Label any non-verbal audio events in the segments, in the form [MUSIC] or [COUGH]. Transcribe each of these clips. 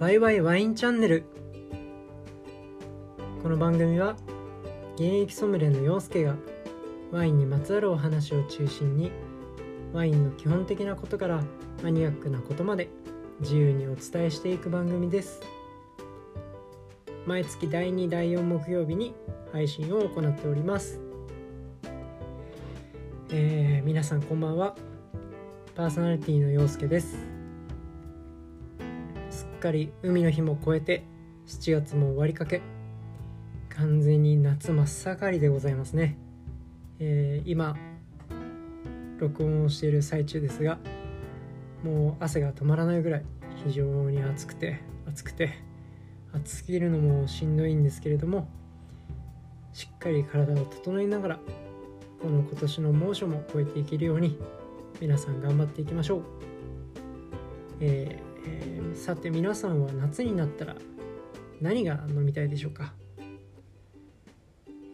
ワイワイワインチャンネル。この番組は現役ソムリエの陽介がワインにまつわるお話を中心にワインの基本的なことからマニアックなことまで自由にお伝えしていく番組です。毎月第2第4木曜日に配信を行っております。えー、皆さんこんばんは。パーソナリティの陽介です。っかり海の日も越えて7月も終わりかけ完全に夏真っ盛りでございますね、えー、今録音をしている最中ですがもう汗が止まらないぐらい非常に暑くて暑くて暑すぎるのもしんどいんですけれどもしっかり体を整えながらこの今年の猛暑も超えていけるように皆さん頑張っていきましょう、えーえー、さて皆さんは夏になったら何が飲みたいでしょうか？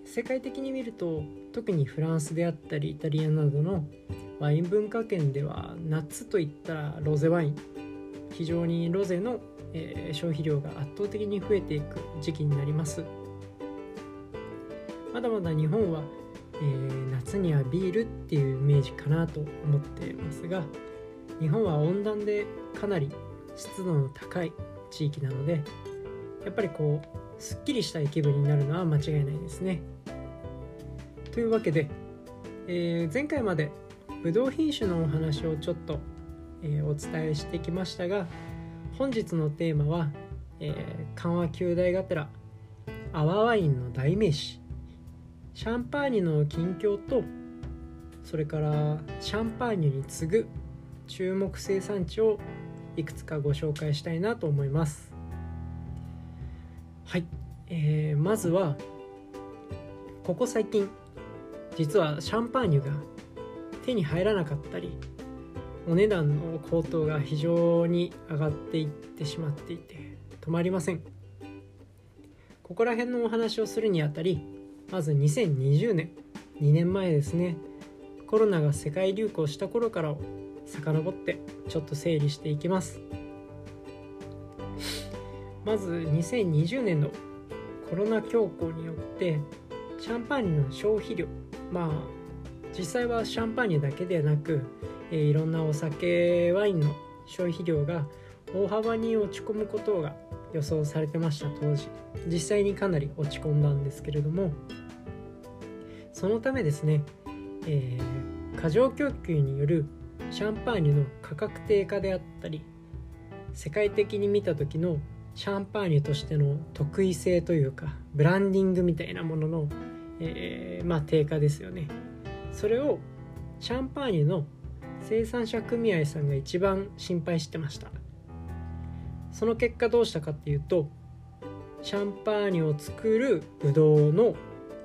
世界的に見ると特にフランスであったりイタリアなどのワイン文化圏では夏といったらロゼワイン非常にロゼの、えー、消費量が圧倒的に増えていく時期になります。まだまだ日本は、えー、夏にはビールっていうイメージかなと思ってますが日本は温暖でかなり湿度の高い地域なのでやっぱりこうすっきりしたい気分になるのは間違いないですね。というわけで、えー、前回までブドウ品種のお話をちょっと、えー、お伝えしてきましたが本日のテーマは、え、緩和球大がてら泡ワインの代名詞シャンパーニュの近況とそれからシャンパーニュに次ぐ注目生産地をいくつかご紹介したいなと思います。はい、えー、まずはここ最近実はシャンパーニュが手に入らなかったりお値段の高騰が非常に上がっていってしまっていて止まりません。ここら辺のお話をするにあたりまず2020年2年前ですね。コロナが世界流行した頃から遡ってちょっと整理していきます。まず2020年のコロナ恐慌によってシャンパーニュの消費量まあ実際はシャンパーニュだけでなく、え、いろんなお酒ワインの消費量が大幅に落ち込むことが予想されてました当時。実際にかなり落ち込んだんですけれども。そのためですね、えー、過剰供給によるシャンパーニュの価格低下であったり世界的に見た時のシャンパーニュとしての特異性というかブランディングみたいなものの、えー、まあ、低下ですよね。それをシャンパーニュの生産者組合さんが一番心配してました。その結果どうしたかっていうとシャンパーニュを作るブドウの、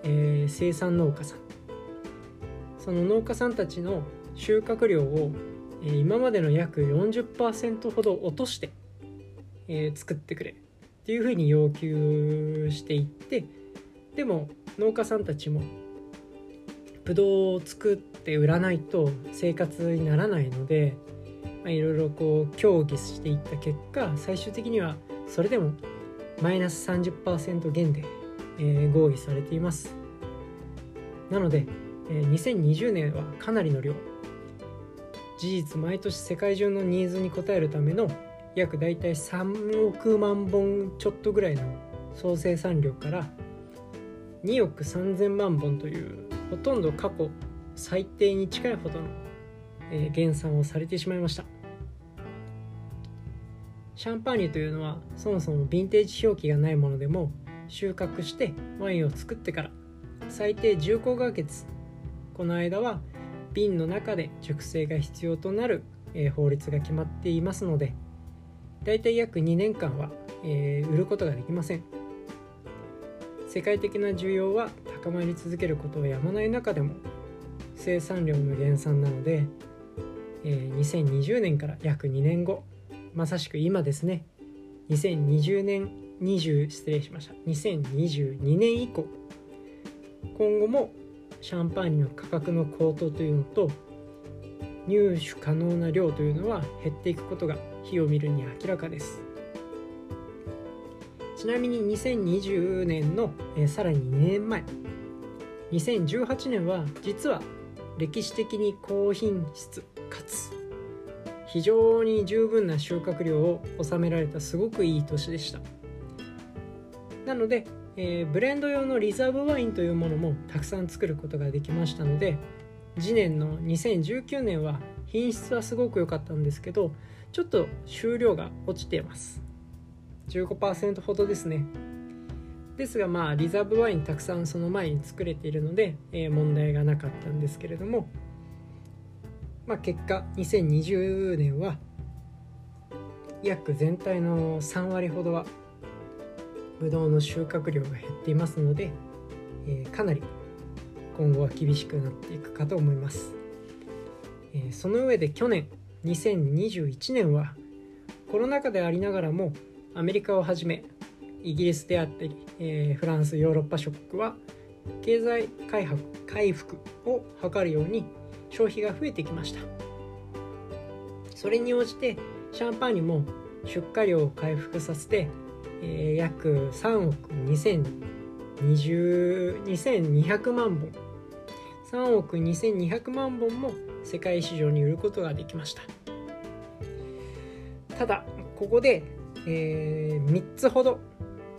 えー、生産農家さん。その農家さんたちの収穫量を今までの約40%ほど落として、え作ってくれっていうふうに要求していってでも農家さんたちもブドウを作って売らないと生活にならないのでいろいろこう協議していった結果最終的にはそれでもマイナス30%減で、え合意されています。なので、え2020年はかなりの量事実毎年世界中のニーズに応えるための約大体3億万本ちょっとぐらいの総生産量から2億3000万本というほとんど過去最低に近いほどの、え減産をされてしまいました。シャンパーニュというのはそもそもヴィンテージ表記がないものでも収穫してワインを作ってから最低15ヶ月この間は瓶の中で熟成が必要となる、え法律が決まっていますのでだいたい約2年間は、えー、売ることができません。世界的な需要は高まり続けることをやまない中でも生産量の減産なので、えー、2020年から約2年後まさしく今ですね。2020年20失礼しました。2022年以降今後もシャンパーニュの価格の高騰というのと入手可能な量というのは減っていくことが火を見るに明らかです。ちなみに2020年の、え、さらに2年前2018年は実は歴史的に高品質かつ非常に十分な収穫量を収められたすごくいい年でした。なので、えー、ブレンド用のリザーブワインというものもたくさん作ることができましたので次年の2019年は品質はすごく良かったんですけどちょっと収量が落ちています。15%ほどですね。ですがまあリザーブワインたくさんその前に作れているので、えー、問題がなかったんですけれどもまあ結果2020年は約全体の3割ほどはブドウの収穫量が減っていますので、えー、かなり今後は厳しくなっていくかと思います、えー、その上で去年2021年はコロナ禍でありながらもアメリカをはじめイギリスであったり、えー、フランスヨーロッパ諸国は経済回復回復を図るように消費が増えてきました。それに応じてシャンパーニュも出荷量を回復させて、えー、約3億2200万本。3億2200万本も世界市場に売ることができました。ただここで、えー、3つほど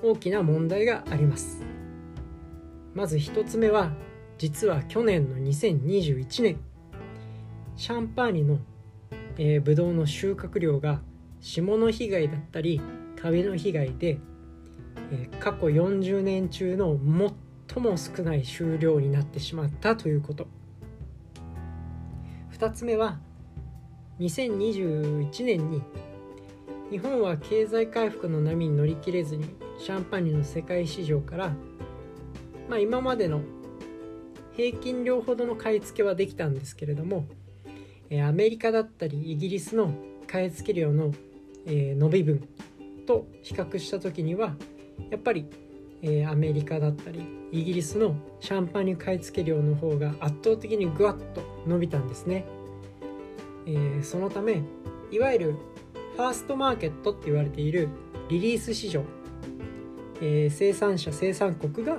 大きな問題があります。まず1つ目は実は去年の2021年シャンパーニの、えー、ブドウの収穫量が霜の被害だったりカビの被害で、えー、過去40年中の最も少ない収量になってしまったということ。2つ目は2021年に日本は経済回復の波に乗り切れずにシャンパーニュの世界市場から、まあ、今までの平均量ほどの買い付けはできたんですけれどもアメリカだったりイギリスの買い付け量の伸び分と比較した時にはやっぱりえアメリカだったりイギリスのシャンパーニュ買い付け量の方が圧倒的にぐわっと伸びたんですね、えー、そのためいわゆるファーストマーケットって言われているリリース市場えー、生産者生産国が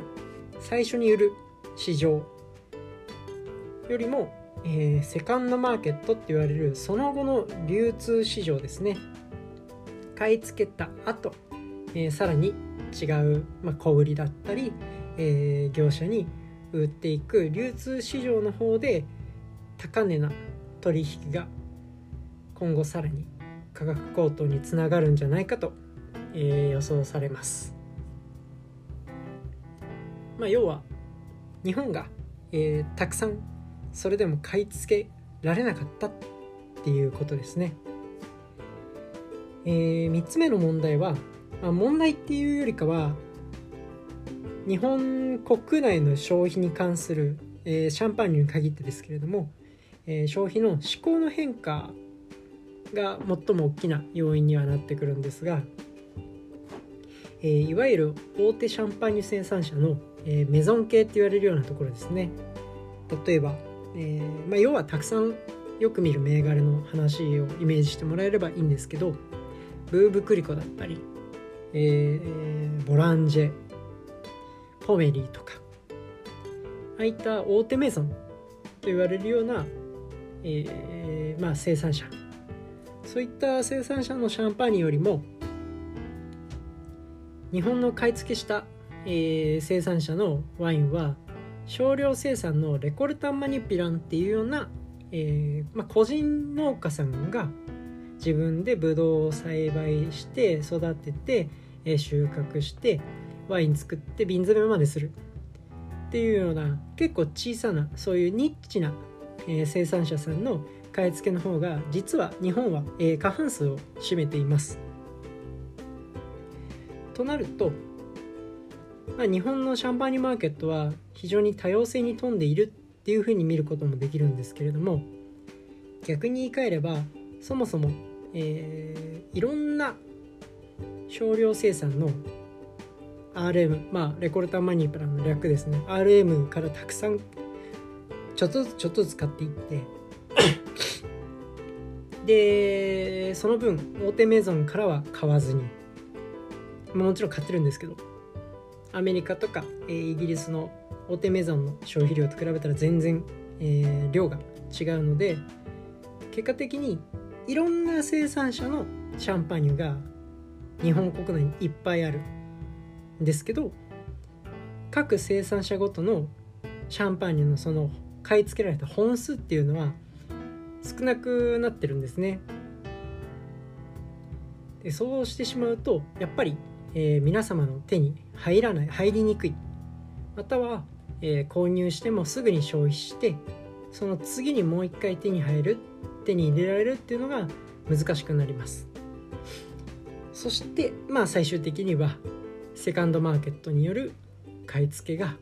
最初に売る市場よりも、えー、セカンドマーケットって言われるその後の流通市場ですね。買い付けた後、えー、さらに違う、まあ、小売りだったり、えー、業者に売っていく流通市場の方で高値な取引が今後さらに価格高騰につながるんじゃないかと、えー、予想されます。まあ、要は日本が、えー、たくさんそれでも買い付けられなかったっていうことですね。えー、3つ目の問題は、まあ、問題っていうよりかは日本国内の消費に関する、えー、シャンパーニュに限ってですけれども、えー、消費の思考の変化が最も大きな要因にはなってくるんですが、えー、いわゆる大手シャンパーニュ生産者のえー、メゾン系って言われるようなところですね。例えば、えー、まあ、要はたくさんよく見る銘柄の話をイメージしてもらえればいいんですけどブーブクリコだったり、えー、ボランジェポメリーとかああいった大手メゾンと言われるような、えー、まあ、生産者。そういった生産者のシャンパーニュよりも日本の買い付けしたえー、生産者のワインは少量生産のレコルタンマニピランっていうような、えーまあ、個人農家さんが自分でブドウを栽培して育てて、え、収穫してワイン作って瓶詰めまでするっていうような結構小さなそういうニッチな、え、生産者さんの買い付けの方が実は日本は、え、過半数を占めています。となるとまあ、日本のシャンパーニュマーケットは非常に多様性に富んでいるっていうふうに見ることもできるんですけれども逆に言い換えればそもそも、えー、いろんな少量生産の RM まあレコルターマニプラの略ですね。RM からたくさんちょっとずつちょっとずつ買っていって。[COUGHS] でその分大手メゾンからは買わずに。まあもちろん買ってるんですけど。アメリカとか、えー、イギリスの大手メゾンの消費量と比べたら全然、えー、量が違うので結果的にいろんな生産者のシャンパーニュが日本国内にいっぱいあるんですけど各生産者ごとのシャンパーニュのその買い付けられた本数っていうのは少なくなってるんですね。でそうしてしまうとやっぱり、えー、皆様の手に入らない入りにくいまたは、えー、購入してもすぐに消費してその次にもう一回手に入る手に入れられるっていうのが難しくなります。そしてまあ最終的にはセカンドマーケットによる買い付けが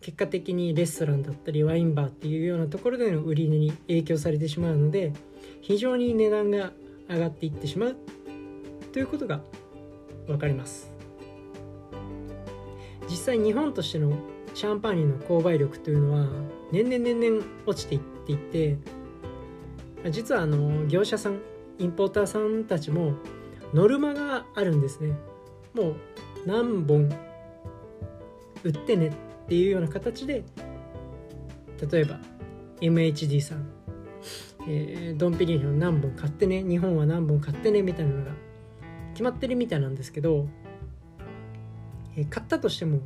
結果的にレストランだったりワインバーっていうようなところでの売り値に影響されてしまうので非常に値段が上がっていってしまうということが分かります。実際日本としてのシャンパーニュの購買力というのは年々年々落ちていっていて実はあの業者さんインポーターさんたちもノルマがあるんですね。もう何本売ってねっていうような形で例えば MHD さん、えー、ドンピリーノ何本買ってね日本は何本買ってねみたいなのが決まってるみたいなんですけど、えー、買ったとしても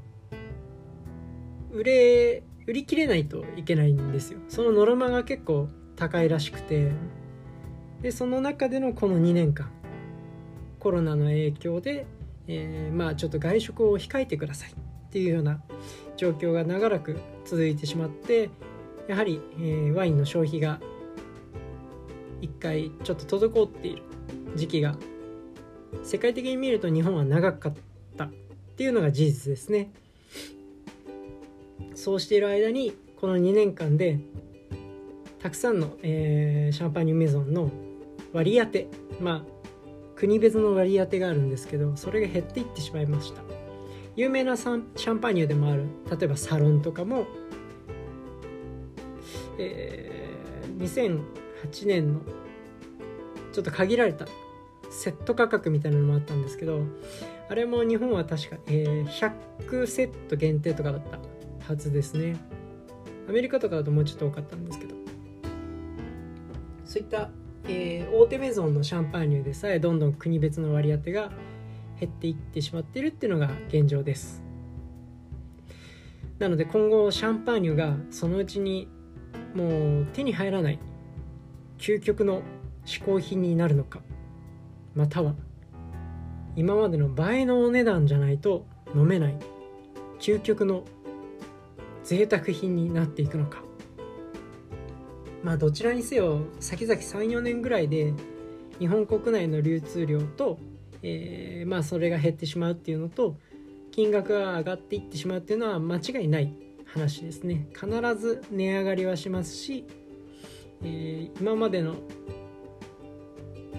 売れ売り切れないといけないんですよ。そのノルマが結構高いらしくて。でその中でのこの2年間コロナの影響で、えー、まあちょっと外食を控えてください。っていうような状況が長らく続いてしまってやはり、えー、ワインの消費が一回ちょっと滞っている時期が世界的に見ると日本は長かった。っていうのが事実ですね。そうしている間にこの2年間でたくさんの、えー、シャンパーニュメゾンの割り当てまあ国別の割り当てがあるんですけどそれが減っていってしまいました。有名なシャンパーニュでもある例えばサロンとかも、えー、2008年のちょっと限られたセット価格みたいなのもあったんですけどあれも日本は確か、えー、100セット限定とかだったはずですね。アメリカとかだともうちょっと多かったんですけどそういった、えー、大手メゾンのシャンパーニュでさえどんどん国別の割り当てが減っていってしまっているっていうのが現状です。なので今後シャンパーニュがそのうちにもう手に入らない究極の嗜好品になるのかまたは今までの倍のお値段じゃないと飲めない究極の贅沢品になっていくのか。まあどちらにせよ先々34年ぐらいで日本国内の流通量と、えー、まあそれが減ってしまうっていうのと金額が上がっていってしまうっていうのは間違いない話ですね。必ず値上がりはしますし、えー、今までの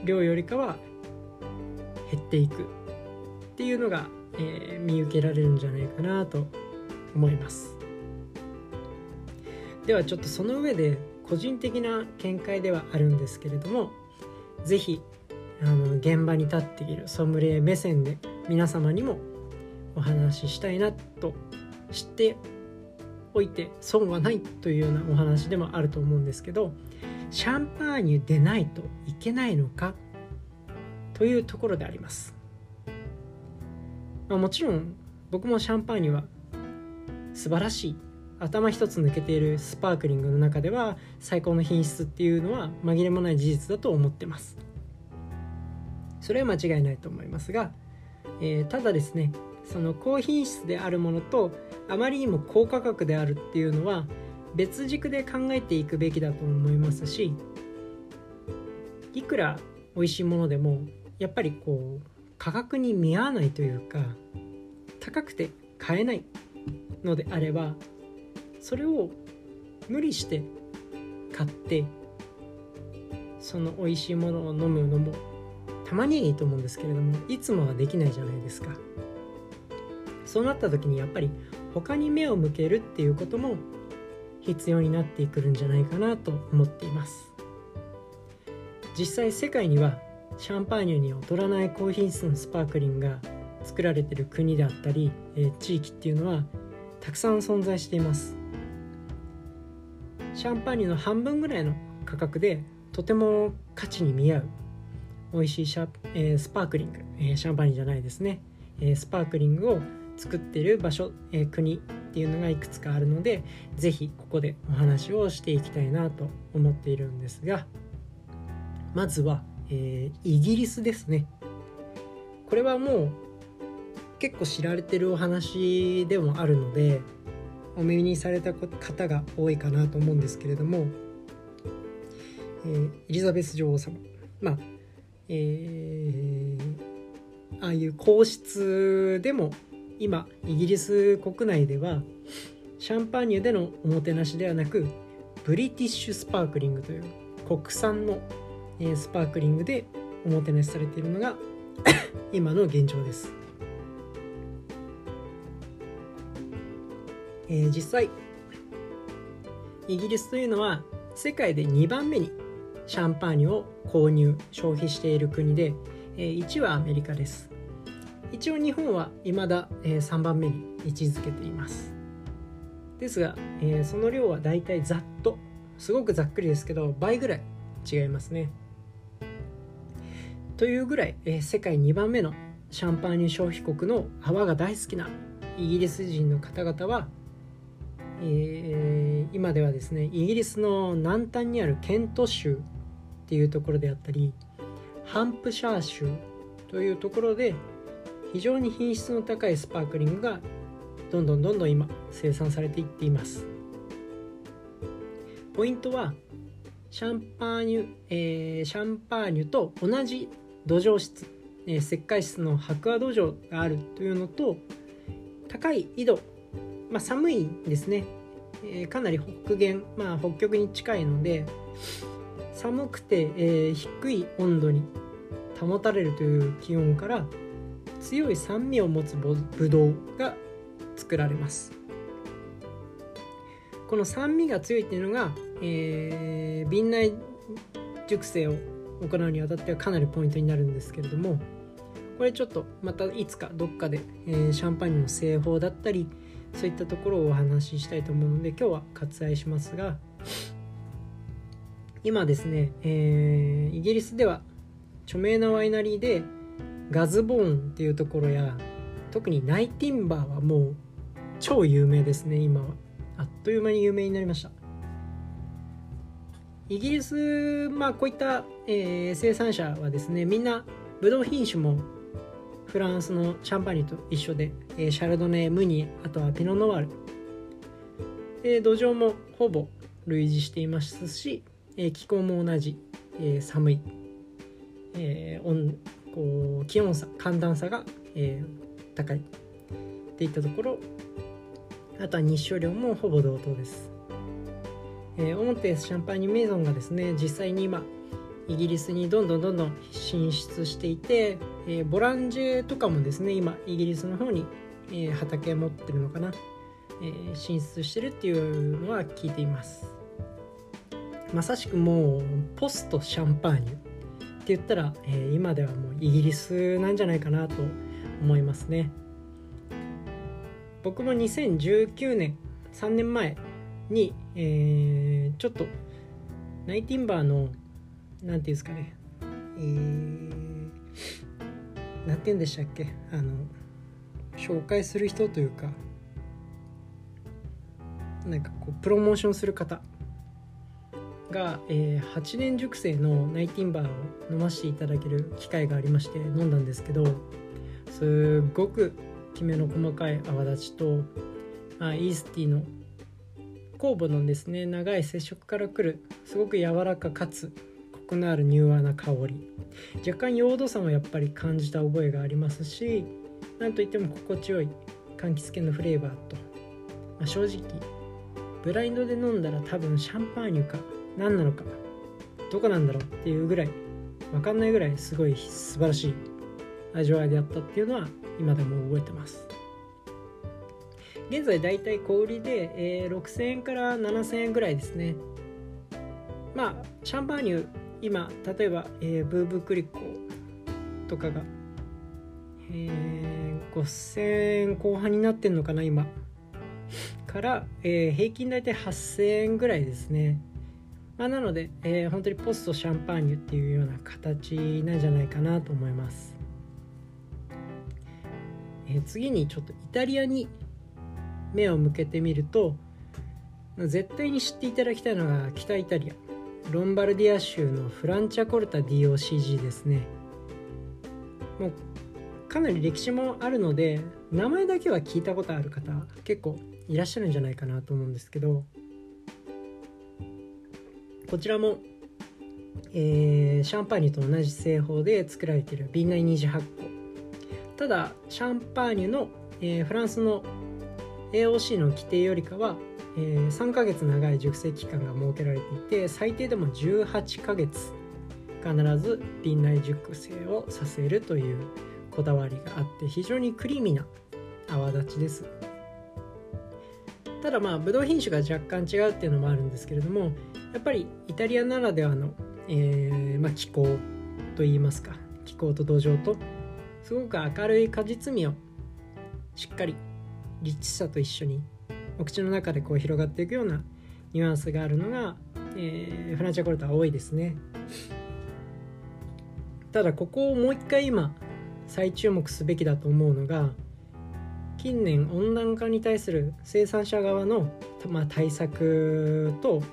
量よりかは減っていくっていうのが、えー、見受けられるんじゃないかなと思います。ではちょっとその上で個人的な見解ではあるんですけれども是非あの現場に立っているソムリエ目線で皆様にもお話ししたいなと知っておいて損はないというようなお話でもあると思うんですけどシャンパーニュでないといけないのかというところであります、まあ、もちろん僕もシャンパーニュは素晴らしい頭一つ抜けているスパークリングの中では最高の品質っていうのは紛れもない事実だと思ってます。それは間違いないと思いますが、えー、ただですねその高品質であるものとあまりにも高価格であるっていうのは別軸で考えていくべきだと思いますしいくら美味しいものでもやっぱりこう価格に見合わないというか高くて買えないのであればそれを無理して買ってその美味しいものを飲むのもたまにいいと思うんですけれどもいつもはできないじゃないですか。そうなった時にやっぱり他に目を向けるっていうことも必要になってくるんじゃないかなと思っています。実際世界にはシャンパーニュに劣らない高品質のスパークリングが作られてる国であったり、えー、地域っていうのはたくさん存在しています。シャンパーニュの半分ぐらいの価格でとても価値に見合う。美味しいシャ、えー、スパークリング、えー、シャンパーニュじゃないですね、えー、スパークリングを作ってる場所、えー、国っていうのがいくつかあるので是非ここでお話をしていきたいなと思っているんですが。まずは、えー、イギリスですね。これはもう結構知られてるお話でもあるのでお耳にされた方が多いかなと思うんですけれども、えー、エリザベス女王様まあえー、ああいう皇室でも今イギリス国内ではシャンパーニュでのおもてなしではなくブリティッシュスパークリングという国産のえスパークリングでおもてなしされているのが [COUGHS] 今の現状です、えー、実際イギリスというのは世界で2番目にシャンパーニュを購入消費している国で、えー、1はアメリカです。一応日本は未だ、えー、3番目に位置づけています。ですが、えー、その量はだいたいざっとすごくざっくりですけど倍ぐらい違いますね。というぐらい、えー、世界2番目のシャンパーニュ消費国の泡が大好きなイギリス人の方々は、えー、今ではですねイギリスの南端にあるケント州っていうところであったりハンプシャー州というところで非常に品質の高いスパークリングがどんどんどんどん今生産されていっています。ポイントはシャンパーニュ、えー、シャンパーニュと同じ土壌質、えー、石灰質の白亜土壌があるというのと高い緯度、まあ、寒いですね、えー、かなり北限、まあ、北極に近いので寒くて、えー、低い温度に保たれるという気温から強い酸味を持つブドウが作られます。この酸味が強いっていうのが、えー、瓶内熟成を行うにあたってはかなりポイントになるんですけれどもこれちょっとまたいつかどっかで、えー、シャンパーニュの製法だったりそういったところをお話ししたいと思うので今日は割愛しますが今ですね、えー、イギリスでは著名なワイナリーでガズボーンっていうところや特にナイティンバーはもう超有名ですね今は。あっという間に有名になりました。イギリスまあこういった、えー、生産者はですねみんなブドウ品種もフランスのシャンパーニュと一緒で、えー、シャルドネムニあとはピノノワール、えー、土壌もほぼ類似していますし、えー、気候も同じ、えー、寒い、えー、温こう気温差寒暖差が、えー、高い。っていったところ。あとは日照量もほぼ同等です、えー、オモテスシャンパーニュメイゾンがですね実際に今イギリスにどんどんどんどん進出していて、えー、ボランジェとかもですね今イギリスの方に、えー、畑持ってるのかな、えー、進出してるっていうのは聞いています。まさしくもうポストシャンパーニュって言ったら、えー、今ではもうイギリスなんじゃないかなと思いますね。僕も2019年3年前に、えー、ちょっとナイティンバーの何て言うんですかねえー、何て言うんでしたっけ？あの紹介する人というかなんかこうプロモーションする方が、えー、8年熟成のナイティンバーを飲ませていただける機会がありまして飲んだんですけどすっごくきめの細かい泡立ちとあイースティーの酵母のですね長い接触からくるすごく柔らかかつコクのある柔和な香り。若干溶度差もやっぱり感じた覚えがありますしなんといっても心地よい柑橘系のフレーバーと、まあ、正直ブラインドで飲んだら多分シャンパーニュか何なのかどこなんだろうっていうぐらい分かんないぐらいすごい素晴らしい味わいであったっていうのは今でも覚えてます。現在だいたい小売りで、えー、6000円から7000円ぐらいですね。まあシャンパーニュ今例えば、えー、ブーブークリコとかが、え5000円後半になってんのかな今。から、えー、平均大体8000円ぐらいですね、まあ、なので、えー、本当にポストシャンパーニュっていうような形なんじゃないかなと思います、えー、次にちょっとイタリアに目を向けてみると絶対に知っていただきたいのが北イタリア。ロンバルディア州のフランチャコルタ DOCG ですね。もうかなり歴史もあるので名前だけは聞いたことある方結構いらっしゃるんじゃないかなと思うんですけどこちらも、えー、シャンパーニュと同じ製法で作られている瓶内28個。ただシャンパーニュの、えー、フランスの AOC の規定よりかはえー、3ヶ月長い熟成期間が設けられていて最低でも18ヶ月必ず瓶内熟成をさせるというこだわりがあって非常にクリーミーな泡立ちです。ただまあブドウ品種が若干違うっていうのもあるんですけれどもやっぱりイタリアならではの、えー、まあ、気候といいますか気候と土壌とすごく明るい果実味をしっかりリッチさと一緒にお口の中でこう広がっていくようなニュアンスがあるのが、えー、フランチャコルトは多いですね。ただここをもう一回今再注目すべきだと思うのが近年温暖化に対する生産者側の、まあ、対策と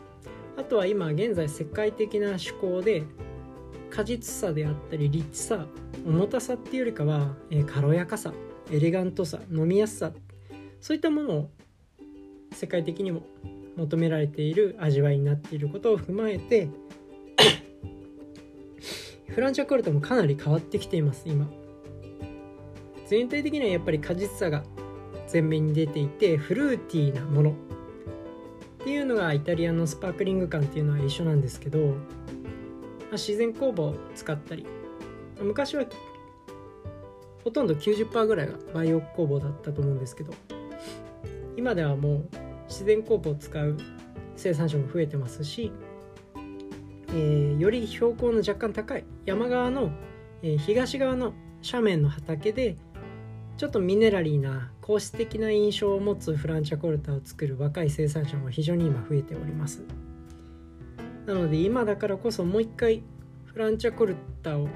あとは今現在世界的な趣向で果実さであったりリッチさ重たさっていうよりかは、えー、軽やかさエレガントさ飲みやすさそういったものを世界的にも求められている味わいになっていることを踏まえて [COUGHS] フランチャコルトもかなり変わってきています今。全体的にはやっぱり果実さが前面に出ていてフルーティーなもの。っていうのがイタリアのスパークリング感っていうのは一緒なんですけど、まあ、自然酵母を使ったり昔はほとんど90%ぐらいがバイオ酵母だったと思うんですけど今ではもう自然酵母を使う生産者も増えてますし、えー、より標高の若干高い山側の、えー、東側の斜面の畑でちょっとミネラリーな皇室的な印象を持つフランチャコルタを作る若い生産者も非常に今増えております。なので今だからこそもう一回フランチャコルタを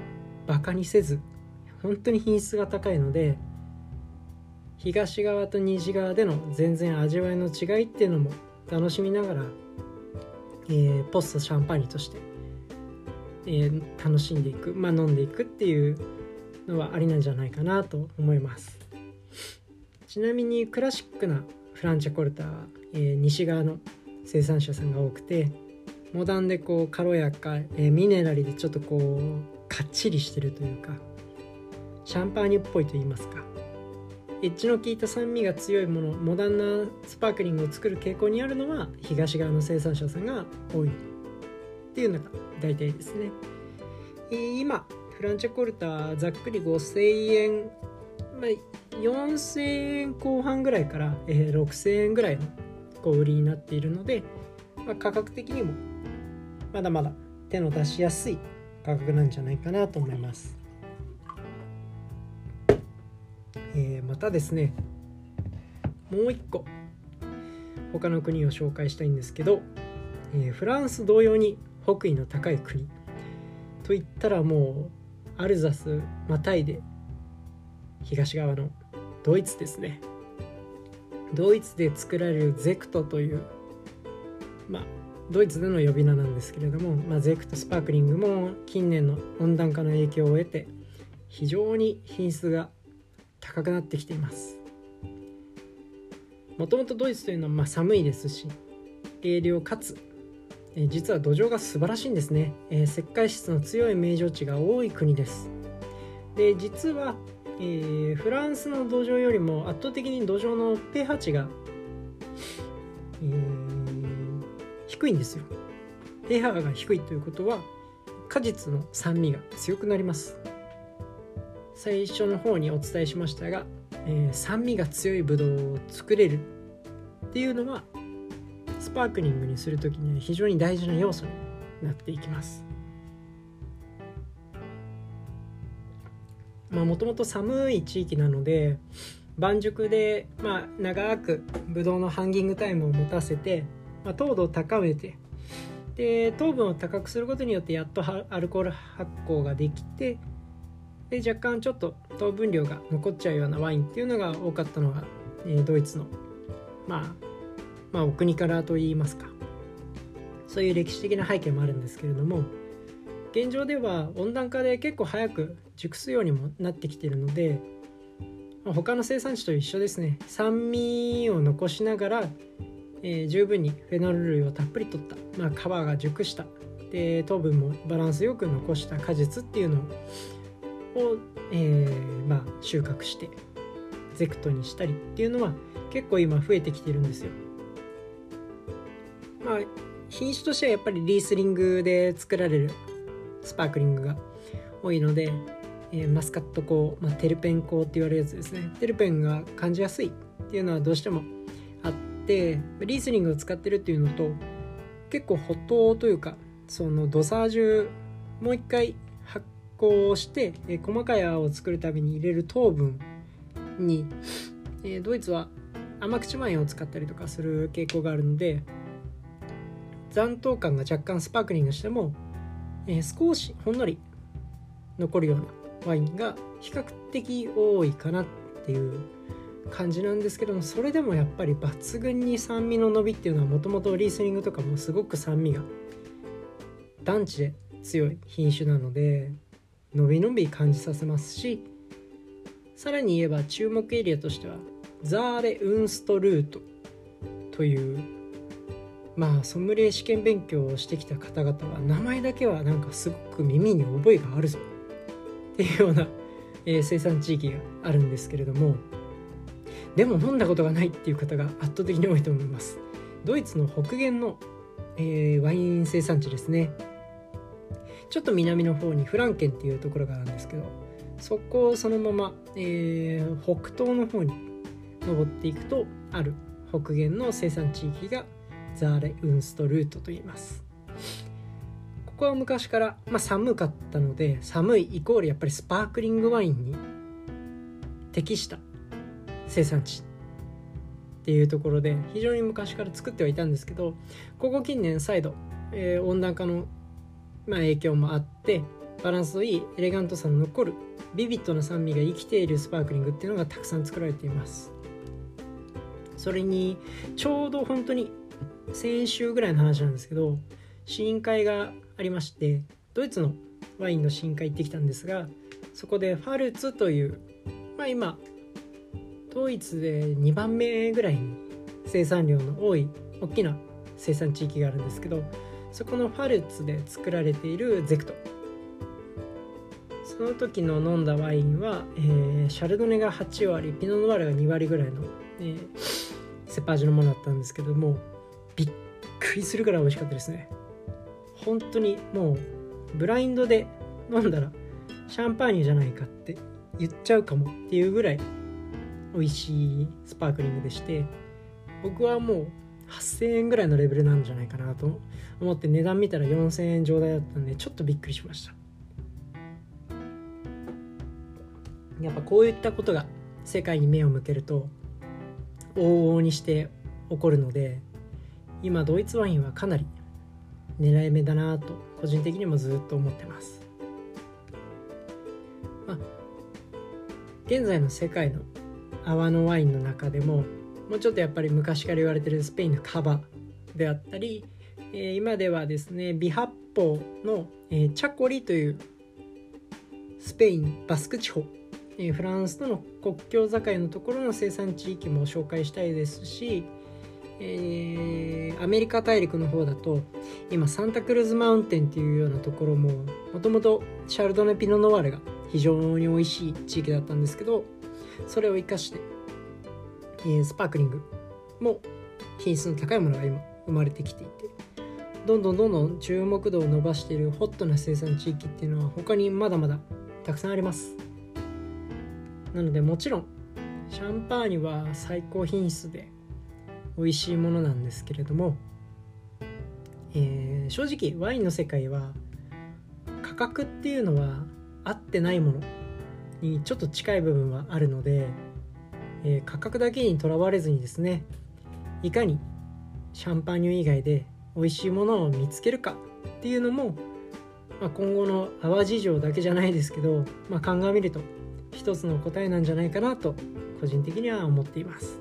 バカにせず本当に品質が高いので東側と西側での全然味わいの違いっていうのも楽しみながら、えー、ポストシャンパーニュとして、えー、楽しんでいく、まあ、飲んでいくっていうのはありなんじゃないかなと思います。ちなみにクラシックなフランチャコルタは、えー、西側の生産者さんが多くてモダンでこう軽やか、えー、ミネラルでちょっとこうかっちりしてるというかシャンパーニュっぽいと言いますか。エッジの効いた酸味が強いものモダンなスパークリングを作る傾向にあるのは東側の生産者さんが多いっていうのが大体ですね、今フランチャコルタざっくり5000円、まあ、4000円後半ぐらいから、え、6000円ぐらいの小売りになっているので、まあ、価格的にもまだまだ手の出しやすい価格なんじゃないかなと思います。またですねもう一個他の国を紹介したいんですけど、えー、フランス同様に北緯の高い国といったらもうアルザスまたいで東側のドイツですね。ドイツで作られるゼクトというまあドイツでの呼び名なんですけれども、まあ、ゼクトスパークリングも近年の温暖化の影響を得て非常に品質が高くなってきています。もともとドイツというのはま寒いですし冷涼かつえ実は土壌が素晴らしいんですね、えー、石灰質の強い名城地が多い国です。で実は、えー、フランスの土壌よりも圧倒的に土壌の pH 値が、えー、低いんですよ。pH が低いということは果実の酸味が強くなります。最初の方にお伝えしましたが、えー、酸味が強いブドウを作れるっていうのはスパークリングにする時には非常に大事な要素になっていきます。まあもともと寒い地域なので晩熟で、まあ、長くブドウのハンギングタイムを持たせて、まあ、糖度を高めてで糖分を高くすることによってやっとアルコール発酵ができてで若干ちょっと糖分量が残っちゃうようなワインっていうのが多かったのが、えー、ドイツの、まあ、まあお国からといいますか。そういう歴史的な背景もあるんですけれども現状では温暖化で結構早く熟すようにもなってきてるので他の生産地と一緒ですね。酸味を残しながら、えー、十分にフェノール類をたっぷりとった、まあ、皮が熟した。で糖分もバランスよく残した果実っていうのを、えー、まあ、収穫してゼクトにしたりっていうのは結構今増えてきてるんですよ。まあ品種としてはやっぱりリースリングで作られるスパークリングが多いのでえー、マスカット香、まあ、テルペン香って言われるやつですねテルペンが感じやすいっていうのはどうしてもあってリースリングを使ってるっていうのと結構ホ糖というかそのドサージュもう一回発酵して、え、細かい泡を作るために入れる糖分に、え、ドイツは甘口ワインを使ったりとかする傾向があるので残糖感が若干スパークリングしても、え、少しほんのり残るようなワインが比較的多いかなっていう感じなんですけどもそれでもやっぱり抜群に酸味の伸びっていうのはもともとリースリングとかもすごく酸味が団地で強い品種なので伸び伸び感じさせますしさらに言えば注目エリアとしてはザーレ・ウンストルートというまあソムリエ試験勉強をしてきた方々は名前だけはなんかすごく耳に覚えがあるぞ。っていうような、えー、生産地域があるんですけれども。でも飲んだことがないっていう方が圧倒的に多いと思います。ドイツの北限の、えー、ワイン生産地ですね。ちょっと南の方にフランケンっていうところがあるんですけどそこをそのまま、えー、北東の方に登っていくとある北限の生産地域がザーレ・ウンストルートと言います。ここは昔から、まあ、寒かったので寒いイコールやっぱりスパークリングワインに適した生産地っていうところで非常に昔から作ってはいたんですけどここ近年再度、えー、温暖化の、まあ、影響もあってバランスのいいエレガントさの残るビビッドな酸味が生きているスパークリングっていうのがたくさん作られています。それにちょうど本当に先週ぐらいの話なんですけど試飲会がありましてドイツのワインの深海行ってきたんですがそこでファルツという、まあ、今ドイツで2番目ぐらいに生産量の多い大きな生産地域があるんですけどそこのファルツで作られているゼクト。その時の飲んだワインは、えー、シャルドネが8割ピノノワールが2割ぐらいの、えー、セパージュのものだったんですけどもびっくりするぐらい美味しかったですね。本当にもうブラインドで飲んだらシャンパーニュじゃないかって言っちゃうかもっていうぐらい美味しいスパークリングでして僕はもう8000円ぐらいのレベルなんじゃないかなと思って値段見たら4000円上代だったんでちょっとびっくりしました。やっぱこういったことが世界に目を向けると往々にして起こるので今ドイツワインはかなり狙い目だなと個人的にもずっと思ってます、まあ、現在の世界の泡のワインの中でももうちょっとやっぱり昔から言われてるスペインのカバであったり、えー、今ではですねビハッポの、えー、チャコリというスペインバスク地方、えー、フランスとの国境境のところの生産地域も紹介したいですしえー、アメリカ大陸の方だと今サンタクルーズマウンテンっていうようなところももともとシャルドネ・ピノ・ノワールが非常に美味しい地域だったんですけどそれを生かして、え、スパークリングも品質の高いものが今生まれてきていてどんどんどんどん注目度を伸ばしているホットな生産地域っていうのは他にまだまだたくさんあります。なのでもちろんシャンパーニュは最高品質で美味しいものなんですけれども、えー、正直ワインの世界は価格っていうのは合ってないものにちょっと近い部分はあるので、えー、価格だけにとらわれずにですねいかにシャンパーニュ以外で美味しいものを見つけるかっていうのも、まあ、今後の淡路城だけじゃないですけど、まあ、鑑みると一つの答えなんじゃないかなと個人的には思っています。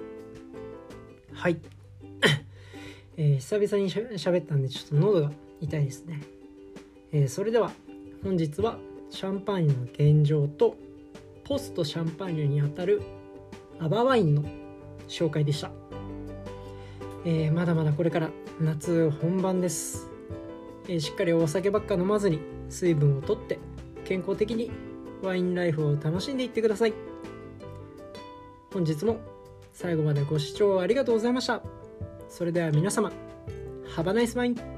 はい、[COUGHS] えー、久々にしゃべったんでちょっと喉が痛いですね、えー、それでは本日はシャンパーニュの現状とポストシャンパーニュにあたるアバワインの紹介でした、えー、まだまだこれから夏本番です、えー、しっかりお酒ばっか飲まずに水分をとって健康的にワインライフを楽しんでいってください。本日も最後までご視聴ありがとうございました。それでは皆様 Have a nice wine!